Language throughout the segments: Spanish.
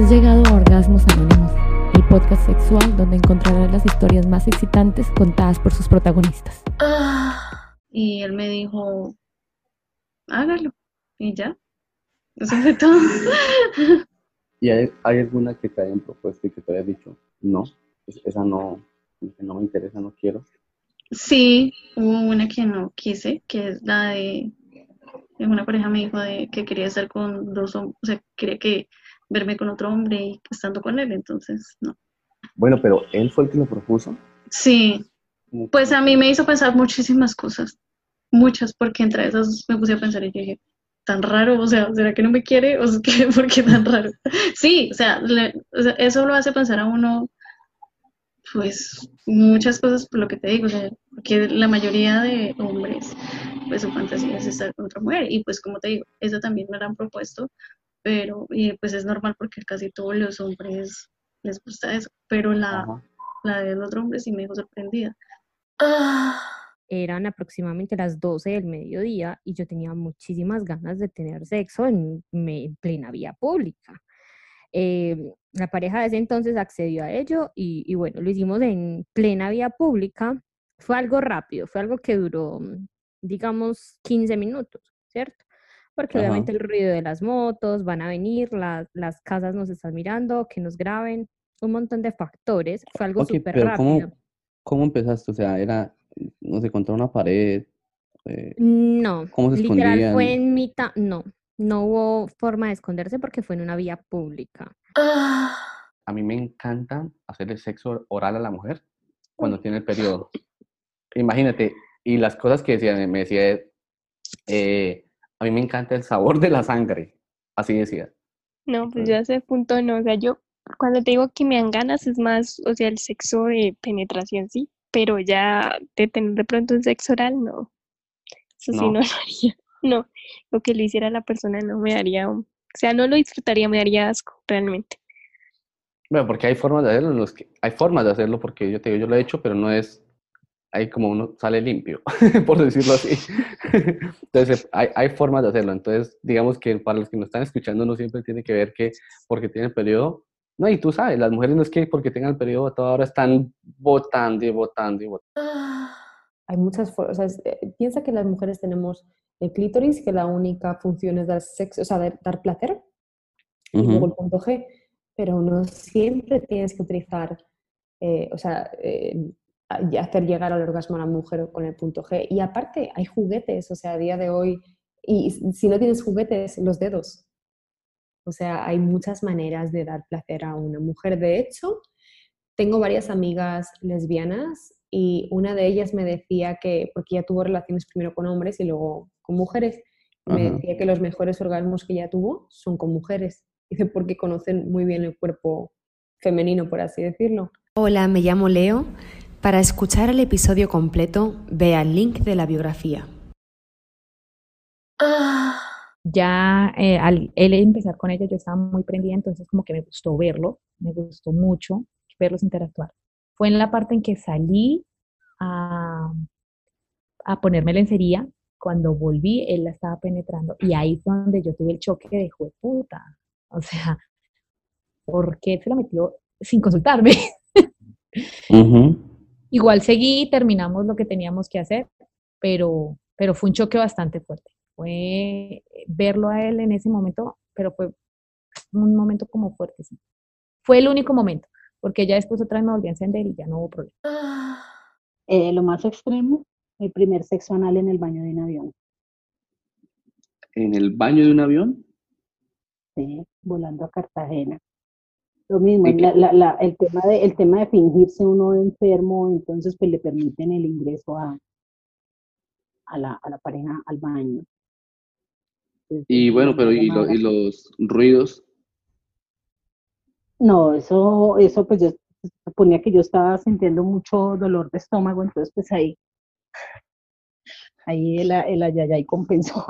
Has llegado a Orgasmos Anónimos, el podcast sexual donde encontrarás las historias más excitantes contadas por sus protagonistas. Y él me dijo, hágalo. Y ya. Eso fue todo. ¿Y hay, hay alguna que te hayan propuesto y que te hayas dicho, no, es- esa no, no me interesa, no quiero? Sí, hubo una que no quise, que es la de, de una pareja me dijo de que quería estar con dos hombres, o sea, quería que verme con otro hombre y estando con él, entonces no. Bueno, pero él fue el que lo propuso. Sí, que- pues a mí me hizo pensar muchísimas cosas, muchas, porque entre esas me puse a pensar y dije, tan raro, o sea, ¿será que no me quiere? ¿O es que, ¿por qué tan raro? Sí, o sea, le- o sea, eso lo hace pensar a uno, pues, muchas cosas por lo que te digo, o sea, porque la mayoría de hombres, pues su fantasía es estar con otra mujer, y pues como te digo, eso también me lo han propuesto, pero, y pues es normal porque casi todos los hombres les gusta eso, pero la, Ajá. la del otro hombre sí me dejó sorprendida. Eran aproximadamente las 12 del mediodía y yo tenía muchísimas ganas de tener sexo en, plena vía pública. Eh, la pareja de ese entonces accedió a ello y, y bueno, lo hicimos en plena vía pública. Fue algo rápido, fue algo que duró, digamos, 15 minutos, ¿cierto? Porque Ajá. obviamente el ruido de las motos, van a venir, las, las casas nos están mirando, que nos graben, un montón de factores. Fue algo Ok, súper rápido. ¿cómo, ¿cómo empezaste? O sea, era, no sé, contra una pared. eh, No, ¿Cómo se literal fue en mitad, no, no hubo forma de esconderse porque fue en una vía pública. a mí me encanta hacerle sexo oral a la mujer cuando tiene el periodo. Imagínate, y las cosas que decía, me decía, eh, a mí me encanta el sabor de la sangre, así decía. No, pues yo a ese punto no, o sea, yo cuando te digo que me dan ganas es más, o sea, el sexo de penetración sí, pero ya de tener de pronto un sexo oral, no. Eso sí No. no lo haría. No, lo que le hiciera a la persona no me daría, o sea, no lo disfrutaría, me daría asco realmente. Bueno, porque hay formas de hacerlo, los que, hay formas de hacerlo, porque yo te digo, yo lo he hecho, pero no es, ahí como uno sale limpio, por decirlo así. Entonces, hay, hay formas de hacerlo. Entonces, digamos que para los que nos están escuchando, no siempre tiene que ver que porque tienen periodo, no, y tú sabes, las mujeres no es que porque tengan el periodo a toda hora están votando y votando y votando. Hay muchas formas. O sea, eh, piensa que las mujeres tenemos el clítoris, que la única función es dar sexo, o sea, dar, placer, y luego el punto G, pero no siempre tienes que utilizar, eh, o sea, eh, hacer llegar al orgasmo a la mujer con el punto G. Y aparte, hay juguetes, o sea, a día de hoy, y si no tienes juguetes, los dedos. O sea, hay muchas maneras de dar placer a una mujer. De hecho, tengo varias amigas lesbianas y una de ellas me decía que, porque ella tuvo relaciones primero con hombres y luego con mujeres, me decía que los mejores orgasmos que ella tuvo son con mujeres. Dice, porque conocen muy bien el cuerpo femenino, por así decirlo. Hola, me llamo Leo. Para escuchar el episodio completo, ve al link de la biografía. ya eh, al él empezar con ella yo estaba muy prendida, entonces como que me gustó verlo, me gustó mucho verlos interactuar. Fue en la parte en que salí a, a ponerme lencería, cuando volví él la estaba penetrando y ahí fue donde yo tuve el choque de "Jue puta, o sea, ¿por qué se lo metió sin consultarme? Ujú. Igual seguí, terminamos lo que teníamos que hacer, pero, pero fue un choque bastante fuerte. Fue eh, verlo a él en ese momento, pero fue un momento como fuerte, sí. Fue el único momento, porque ya después otra vez me volví a encender y ya no hubo problema. Eh, lo más extremo, el primer sexo anal en el baño de un avión, En el baño de un avión, ¿sí? volando a Cartagena. Lo mismo, la- la- la- el, tema de, el tema de fingirse uno enfermo, entonces pues le permiten el ingreso a, a, la, a la pareja al baño. Entonces, y bueno, pero ¿y, lo- y los ruidos? No, eso, eso pues yo suponía que yo estaba sintiendo mucho dolor de estómago, entonces pues ahí, ahí el, el ayayay compensó.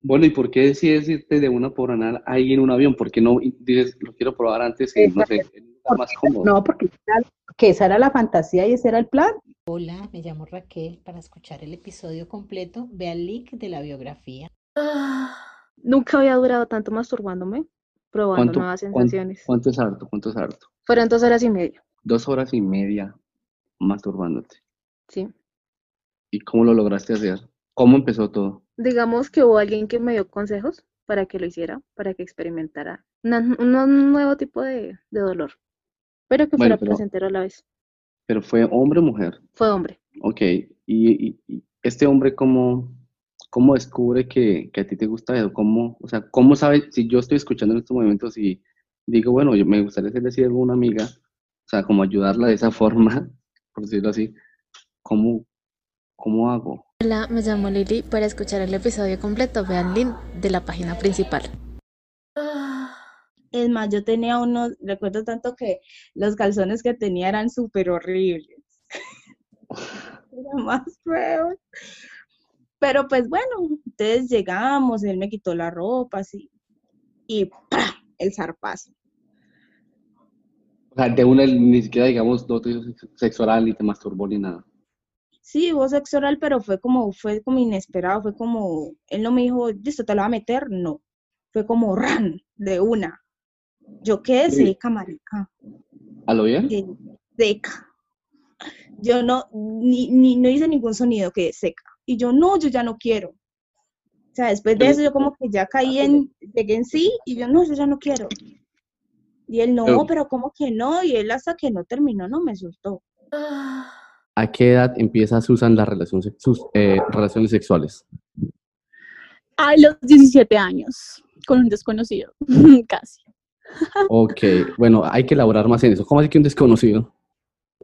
Bueno, ¿y por qué decides irte de una por anal ahí en un avión? ¿Por qué no dices, lo quiero probar antes en, no sé, en más cómodo? No, porque que esa era la fantasía y ese era el plan. Hola, me llamo Raquel. Para escuchar el episodio completo, ve al link de la biografía. Nunca había durado tanto masturbándome. probando ¿Cuánto, nuevas sensaciones. ¿Cuánto es harto? ¿Cuánto es harto? Fueron dos horas y media, Dos horas y media masturbándote. sí. ¿Y cómo lo lograste hacer? ¿Cómo empezó todo? Digamos que hubo alguien que me dio consejos para que lo hiciera, para que experimentara una- un nuevo tipo de, de dolor, pero que Bueno, fuera pero- placentero a la vez. ¿Pero fue hombre o mujer? Fue hombre. Ok. ¿Y, y- y este hombre cómo, cómo descubre que, que a ti te gusta eso? ¿Cómo, o sea, cómo sabe, si yo estoy escuchando en estos momentos y digo, bueno, yo me gustaría hacerle así a alguna amiga, o sea, como ayudarla de esa forma, por decirlo así, ¿cómo, cómo hago? Hola, me llamo Lili. Para escuchar el episodio completo, vean link de la página principal. Es más, yo tenía unos, recuerdo tanto que los calzones que tenía eran súper horribles. Eran más feos. Pero pues bueno, entonces llegamos, él me quitó la ropa, así, y ¡pra! el zarpazo. O sea, de una ni siquiera, digamos, no te hizo sex- sexo oral ni te masturbó ni nada. Sí, hubo sexo oral, pero fue como, fue como inesperado, fue como, él no me dijo, listo, te lo va a meter, no. Fue como ran, de una. Yo quedé Sí. seca, marica. ¿A lo bien? seca. Yo no, ni, ni, no hice ningún sonido que seca. Y yo, no, yo ya no quiero. O sea, después de eso yo como que ya caí en, llegué en sí y yo, no, yo ya no quiero. Y él, no, Pero- pero ¿cómo que no? Y él hasta que no terminó no me soltó. ¿A qué edad empieza Susan las relaciones, sus eh, relaciones sexuales? A los 17 años, con un desconocido, casi. Ok, bueno, hay que elaborar más en eso. ¿Cómo así que un desconocido?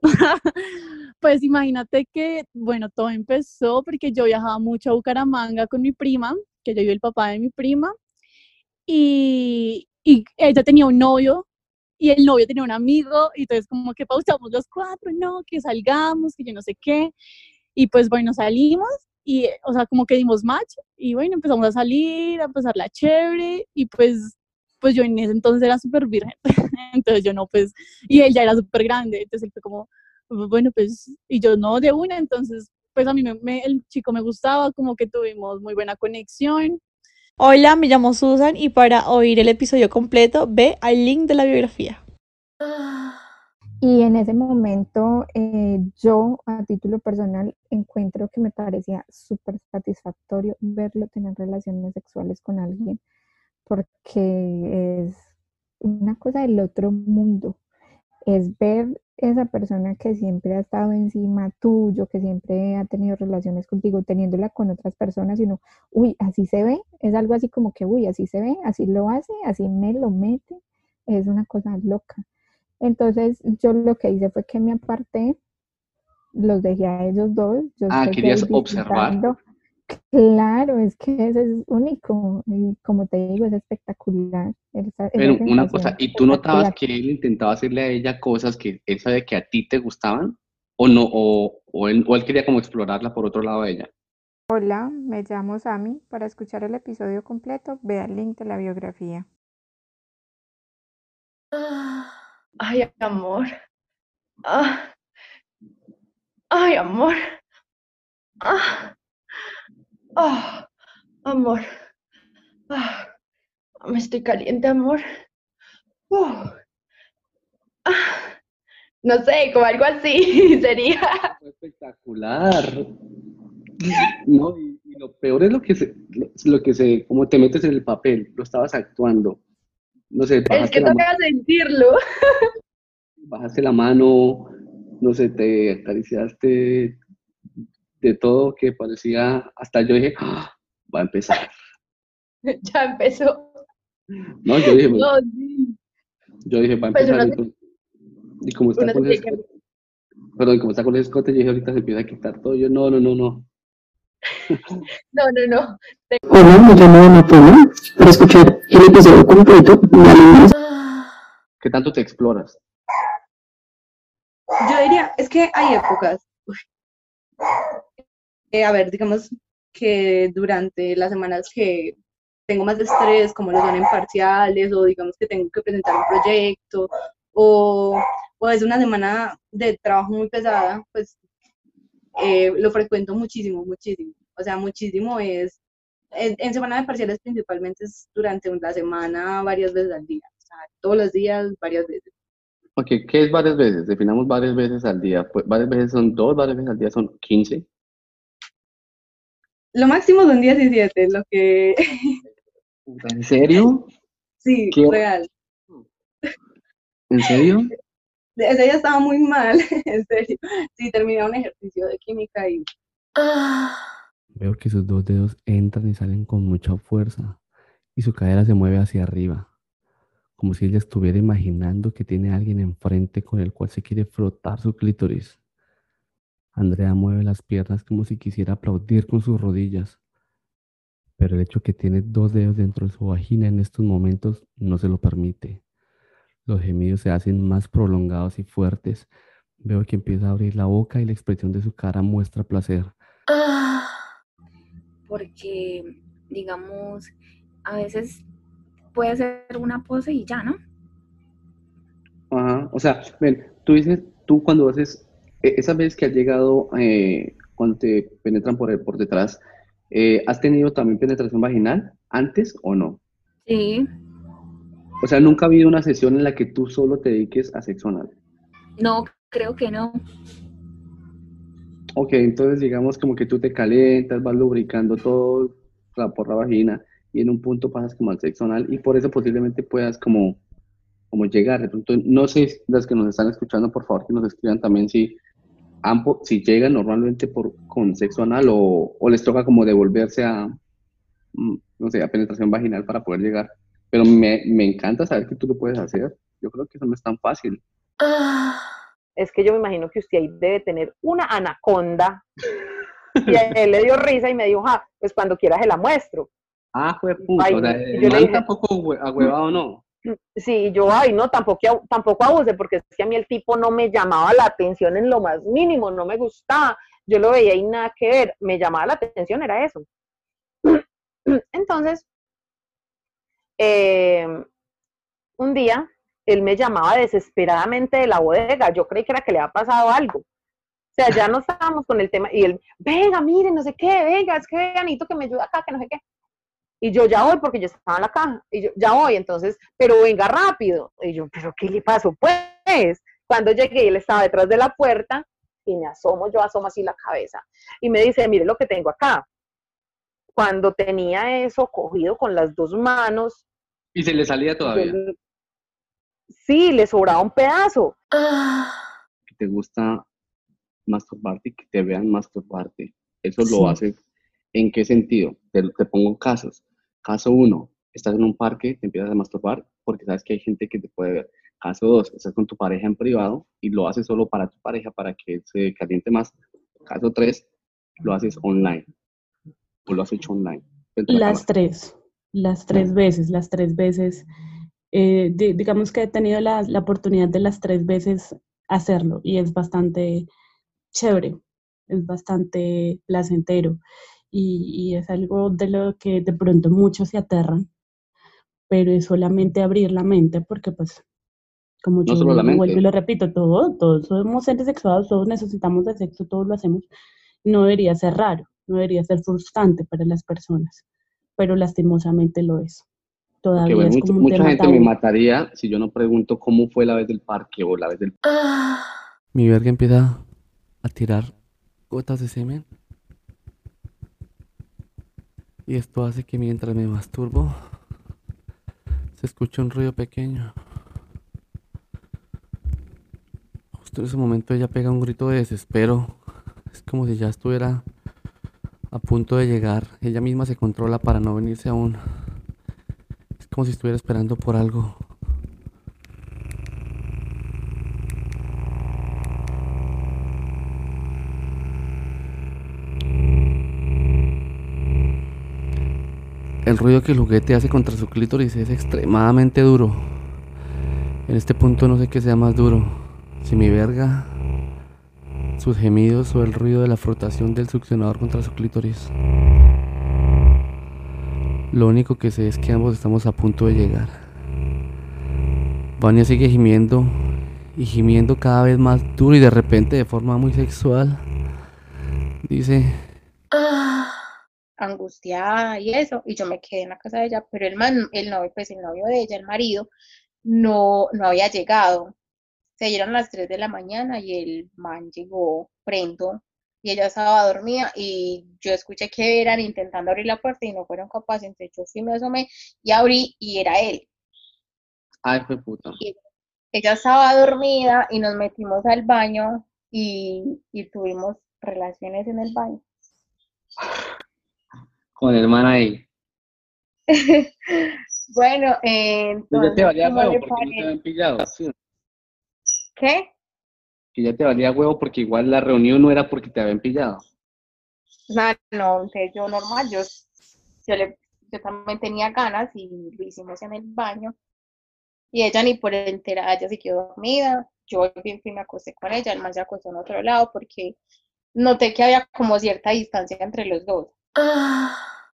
Pues imagínate que, bueno, todo empezó porque yo viajaba mucho a Bucaramanga con mi prima, que yo vivo el papá de mi prima, y, y ella tenía un novio y el novio tenía un amigo, y entonces como que pausamos los cuatro, no, que salgamos, que yo no sé qué, y pues bueno, salimos y, o sea, como que dimos match y bueno, empezamos a salir, a pasarla chévere y pues, pues yo en ese entonces era súper virgen, entonces yo no, pues, y él ya era súper grande, entonces él fue como, bueno, pues, y yo no de una, entonces, pues a mí me- me- el chico me gustaba, como que tuvimos muy buena conexión. Hola, me llamo Susan y para oír el episodio completo ve al link de la biografía. Y en ese momento eh, yo, a título personal, encuentro que me parecía súper satisfactorio verlo tener relaciones sexuales con alguien, porque es una cosa del otro mundo. Es ver esa persona que siempre ha estado encima tuyo, que siempre ha tenido relaciones contigo, teniéndola con otras personas, y uno, uy, así se ve, es algo así como que, uy, así se ve, así lo hace, así me lo mete, es una cosa loca. Entonces yo lo que hice fue que me aparté, los dejé a ellos dos, yo Ah, querías observar. Claro, es que eso es único y como te digo, es espectacular. Esa, esa Pero una cosa, ¿y tú notabas que él intentaba hacerle a ella cosas que él sabía que a ti te gustaban? ¿O no? ¿O, o él, o él quería como explorarla por otro lado de ella? Hola, me llamo Sami. Para escuchar el episodio completo, vea el link de la biografía. Ay, amor. Ah. Ay, amor. Ah. Ah, amor. Ah. Me estoy caliente, amor. Uh. Ah. No sé, como algo así sería. Espectacular. No, y, y lo peor es lo que se, lo, lo que se, como te metes en el papel, lo estabas actuando. No sé, Es que toca sentirlo. bajaste la mano, no sé, te acariciaste de todo que parecía, hasta yo dije, "Ah, va a empezar. Ya empezó. No, yo dije, No, sí. yo dije, va a Pues empezar. uno y, como está con que- escote, perdón, como está con escote, yo dije, ahorita se empieza a quitar todo. Yo, no, no, no, no. No, no, no. Hola, me llamo Ana Paula. Para escuchar el episodio completo, ¿Qué tanto te exploras? Yo diría, es que hay épocas. A ver, digamos que durante las semanas que tengo más estrés, como lo son en parciales, o digamos que tengo que presentar un proyecto, o, o es una semana de trabajo muy pesada, pues eh, lo frecuento muchísimo, muchísimo. O sea, muchísimo es en, en semana de parciales principalmente es durante la semana, varias veces al día. O sea, todos los días, varias veces. Ok, ¿qué es varias veces? Definamos varias veces al día. Pues, varias veces son dos, varias veces al día son 15. Lo máximo son 17, lo que... ¿En serio? Sí, ¿Qué? real. ¿En serio? Ese día estaba muy mal, en serio. Sí, terminé un ejercicio de química y... Veo que sus dos dedos entran y salen con mucha fuerza y su cadera se mueve hacia arriba, como si ella estuviera imaginando que tiene a alguien enfrente con el cual se quiere frotar su clítoris. Andrea mueve las piernas como si quisiera aplaudir con sus rodillas, pero el hecho que tiene dos dedos dentro de su vagina en estos momentos no se lo permite. Los gemidos se hacen más prolongados y fuertes. Veo que empieza a abrir la boca y la expresión de su cara muestra placer. porque, digamos, a veces puede ser una pose y ya, ¿no? Ajá, o sea, ven, tú dices, tú cuando haces, esa vez que has llegado, eh, cuando te penetran por, detrás, eh, ¿has tenido también penetración vaginal antes o no? Sí, O sea, nunca ha habido una sesión en la que tú solo te dediques a sexo anal. no, creo que no. Ok, entonces digamos como que tú te calientas, vas lubricando todo la, por la vagina y en un punto pasas como al sexo anal y por eso posiblemente puedas como, como llegar. De pronto, no sé, las que nos están escuchando, por favor que nos escriban también si, ambos, si llegan normalmente por, con sexo anal o, o les toca como devolverse a, mm, no sé, a penetración vaginal para poder llegar. Pero me, me encanta saber que tú lo puedes hacer. Yo creo que eso no es tan fácil. Es que yo me imagino que usted ahí debe tener una anaconda. Y a él le dio risa y me dijo, ah, pues cuando quiera se la muestro. Ah, fue puto. Ay, o sea, yo le dije- tampoco no. Sí, yo, ay, no, tampoco, tampoco abuse, porque es que a mí el tipo no me llamaba la atención en lo más mínimo, no me gustaba. Yo lo veía y nada que ver, me llamaba la atención, era eso. Entonces, eh, un día él me llamaba desesperadamente de la bodega, yo creí que era que le había pasado algo. O sea, ya no estábamos con el tema, y él, venga, mire, no sé qué, venga, es que necesito que me ayude acá, que no sé qué. Y yo ya voy porque yo estaba en la caja. Y yo ya voy, entonces, pero venga rápido. Y yo, pero ¿qué le pasó? Pues, cuando llegué, él estaba detrás de la puerta y me asomo, yo asomo así la cabeza. Y me dice, mire lo que tengo acá. Cuando tenía eso cogido con las dos manos, Y se le salía todavía. yo- sí, le sobraba un pedazo. que te gusta masturbarte y que te vean masturbarte. Eso Sí. lo hace. ¿En qué sentido? Te, te pongo casos. Caso uno, estás en un parque, te empiezas a masturbar porque sabes que hay gente que te puede ver. Caso dos, estás con tu pareja en privado y lo haces solo para tu pareja para que se caliente más. Caso tres, lo haces online. O lo has hecho online. Las tres, las tres veces, las tres veces. eh, di- digamos que he tenido la, la oportunidad de las tres veces hacerlo y es bastante chévere, es bastante placentero y, y es algo de lo que de pronto muchos se aterran, pero es solamente abrir la mente porque pues como No yo vuelvo y lo repito, todo, todos somos seres sexuados, todos necesitamos de sexo, todos lo hacemos, no debería ser raro, no debería ser frustrante para las personas, pero lastimosamente lo es. Todavía bueno, es mucha, como un mucha tema gente me mataría si yo no pregunto cómo fue la vez del parque o la vez del... Mi verga empieza a tirar gotas de semen. Y esto hace que mientras me masturbo se escuche un ruido pequeño. Justo en ese momento ella pega un grito de desespero. Es como si ya estuviera a punto de llegar. Ella misma se controla para no venirse aún. Es como si estuviera esperando por algo. El ruido que el juguete hace contra su clítoris es extremadamente duro. En este punto no sé qué sea más duro. Si mi verga, sus gemidos o el ruido de la frotación del succionador contra su clítoris. Lo único que sé es que ambos estamos a punto de llegar. Vania sigue gimiendo y gimiendo cada vez más duro y de repente de forma muy sexual. Dice, angustiada y eso, y yo me quedé en la casa de ella, pero el man, el novio, pues el novio de ella, el marido, no, no había llegado. Se dieron las 3 de la mañana y el man llegó prendo y ella estaba dormida y yo escuché que eran intentando abrir la puerta y no fueron capaces, entonces yo fui, me asomé y abrí y era él. Ay, fue puta. Y ella estaba dormida y nos metimos al baño y, y tuvimos relaciones en el baño. Con el man ahí. bueno, eh, Pues ya te entonces, valía ¿cómo huevo porque no te habían pillado. sí. ¿Qué? Que ya te valía huevo porque igual la reunión no era porque te habían pillado. No, no, entonces yo normal, yo, yo, le, yo también tenía ganas y lo hicimos en el baño. Y ella ni por enterada, ella se quedó dormida. Yo bien fui me acosté con ella, el man se acostó en otro lado porque noté que había como cierta distancia entre los dos.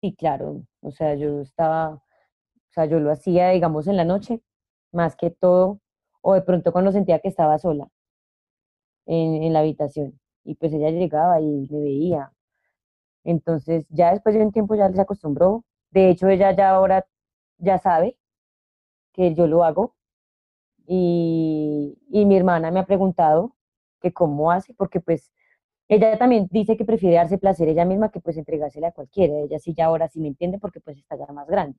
Sí, claro, o sea, yo estaba, o sea, yo lo hacía, digamos, en la noche, más que todo, o de pronto cuando sentía que estaba sola en, la habitación, y pues ella llegaba y me veía. Entonces, ya después de un tiempo ya se acostumbró. De hecho, ella ya ahora ya sabe que yo lo hago. Y, y mi hermana me ha preguntado que cómo hace, porque pues ella también dice que prefiere darse placer ella misma que pues entregársela a cualquiera. Ella sí ya ahora sí me entiende porque pues está ya más grande.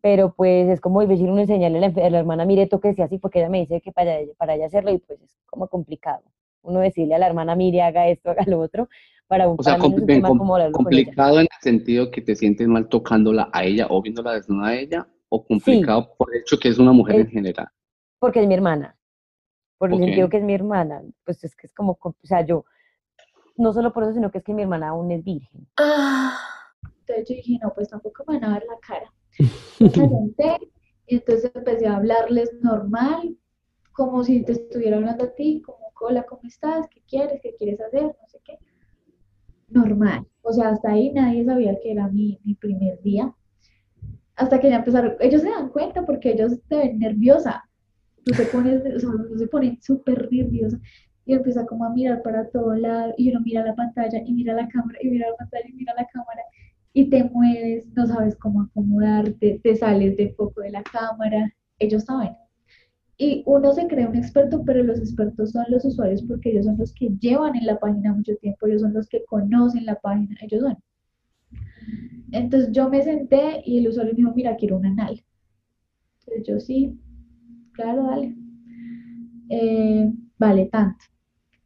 Pero pues es como difícil uno enseñarle a la, a la hermana, mire, tóquese así, porque ella me dice que para ella, para ella hacerlo y pues es como complicado. Uno decirle a la hermana, mire, haga esto, haga lo otro, para, un- O sea, para mí no es compli- un bien, tema com- como hablarlo con ella. complicado en el sentido que te sientes mal tocándola a ella o viéndola desnuda a ella, o complicado por el hecho que es una mujer en general. Porque es mi hermana. Por el sentido que es mi hermana. Pues es que es como, com- o sea, yo, no solo por eso, sino que es que mi hermana aún es virgen. Entonces yo dije, no, pues tampoco me van a ver la cara. Entonces me senté y entonces empecé a hablarles normal, como si te estuviera hablando a ti, como, hola, ¿cómo estás? ¿Qué quieres? ¿Qué quieres hacer? No sé qué. Normal. O sea, hasta ahí nadie sabía que era mi, mi primer día. Hasta que ya empezaron, ellos se dan cuenta porque ellos te ven nerviosa. Tú te pones, o sea, uno se pone súper nerviosa y empieza como a mirar para todo lado y uno mira la pantalla y mira la cámara y mira la pantalla y mira la cámara y te mueves, no sabes cómo acomodarte, te sales del foco de la cámara, ellos saben. Y uno se cree un experto, pero los expertos son los usuarios porque ellos son los que llevan en la página mucho tiempo, ellos son los que conocen la página, ellos son. Entonces yo me senté y el usuario me dijo, mira, quiero un anal. Entonces yo sí, claro, dale. Eh, vale tanto.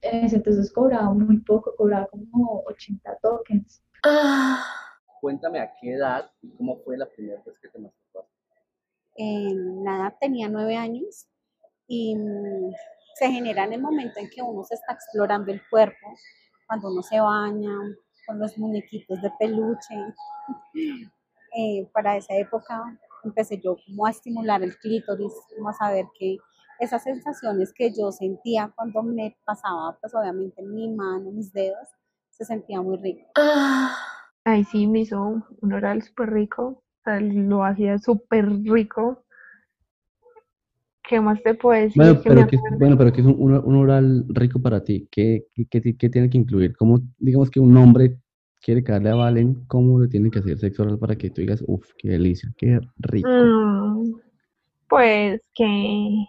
Ese entonces cobraba muy poco, cobraba como 80 tokens. Cuéntame a qué edad y cómo fue la primera vez que te masturbaste. eh, nada, tenía nueve años y mm, se genera en el momento en que uno se está explorando el cuerpo, cuando uno se baña con los muñequitos de peluche. Eh, para esa época empecé yo como a estimular el clítoris, como a saber que esas sensaciones que yo sentía cuando me pasaba, pues obviamente en mi mano, mis dedos, se sentía muy rico. Ay, sí, me hizo un oral súper rico. O sea, lo hacía súper rico. ¿Qué más te puedo decir? Bueno, pero que, bueno, pero que es un, un- oral rico para ti. ¿Qué, qué, qué ti- qué tiene que incluir? ¿Cómo, digamos que un hombre quiere caerle a Valen, cómo le tiene que hacer sexo oral para que tú digas, uff, qué delicia, qué rico? Mm, pues que,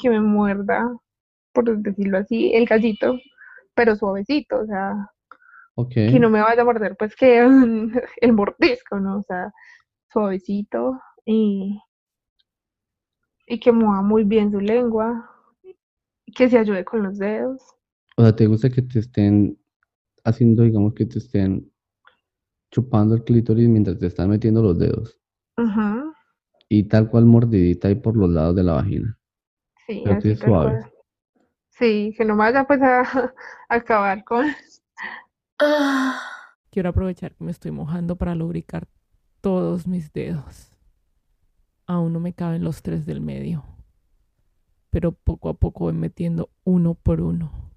que me muerda, por decirlo así, el gallito, pero suavecito, o sea, que no me vaya a morder, pues que el mordisco, ¿no? O sea, suavecito y, y que mueva muy bien su lengua, que se ayude con los dedos. O sea, ¿te gusta que te estén haciendo, digamos, que te estén chupando el clítoris mientras te están metiendo los dedos? Ujú, Y tal cual mordidita ahí por los lados de la vagina. Sí, Pero así suave. cual. Sí, que no me vaya pues a, a acabar con... Quiero aprovechar que me estoy mojando para lubricar todos mis dedos. Aún no me caben los tres del medio, pero poco a poco voy metiendo uno por uno.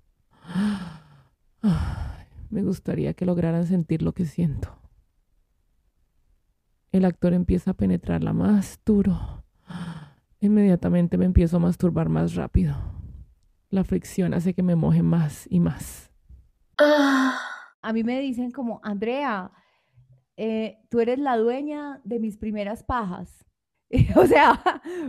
Me gustaría que lograran sentir lo que siento. El actor empieza a penetrarla más duro. Inmediatamente me empiezo a masturbar más rápido. La fricción hace que me moje más y más. A mí me dicen como, Andrea, eh, tú eres la dueña de mis primeras pajas. O sea,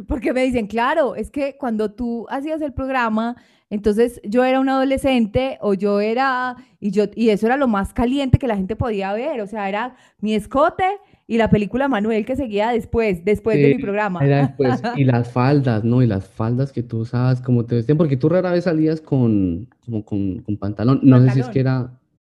porque me dicen, claro, es que cuando tú hacías el programa, entonces yo era un adolescente o yo era, y yo, y eso era lo más caliente que la gente podía ver, o sea, era mi escote y la película Manuel que seguía después, después de mi programa. era después. Y las faldas, ¿no? Y las faldas que tú usabas, como te vestían, porque tú rara vez salías con, como con, con pantalón. No sé si es que era,